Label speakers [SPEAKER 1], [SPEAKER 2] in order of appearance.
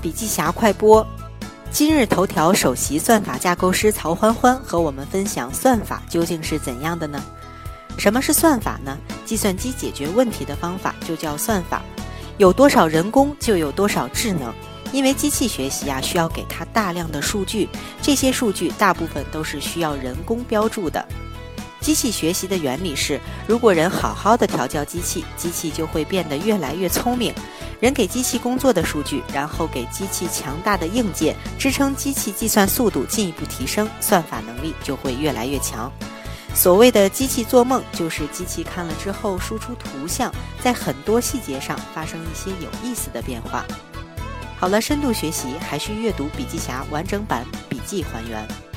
[SPEAKER 1] 笔记侠快播。今日头条首席算法架构师曹欢欢和我们分享算法究竟是怎样的呢？什么是算法呢？计算机解决问题的方法就叫算法。有多少人工就有多少智能，因为机器学习啊需要给它大量的数据，这些数据大部分都是需要人工标注的。机器学习的原理是，如果人好好的调教机器，机器就会变得越来越聪明。人给机器工作的数据，然后给机器强大的硬件支撑，机器计算速度进一步提升，算法能力就会越来越强。所谓的机器做梦，就是机器看了之后输出图像，在很多细节上发生一些有意思的变化。好了，深度学习还需阅读笔记侠完整版笔记还原。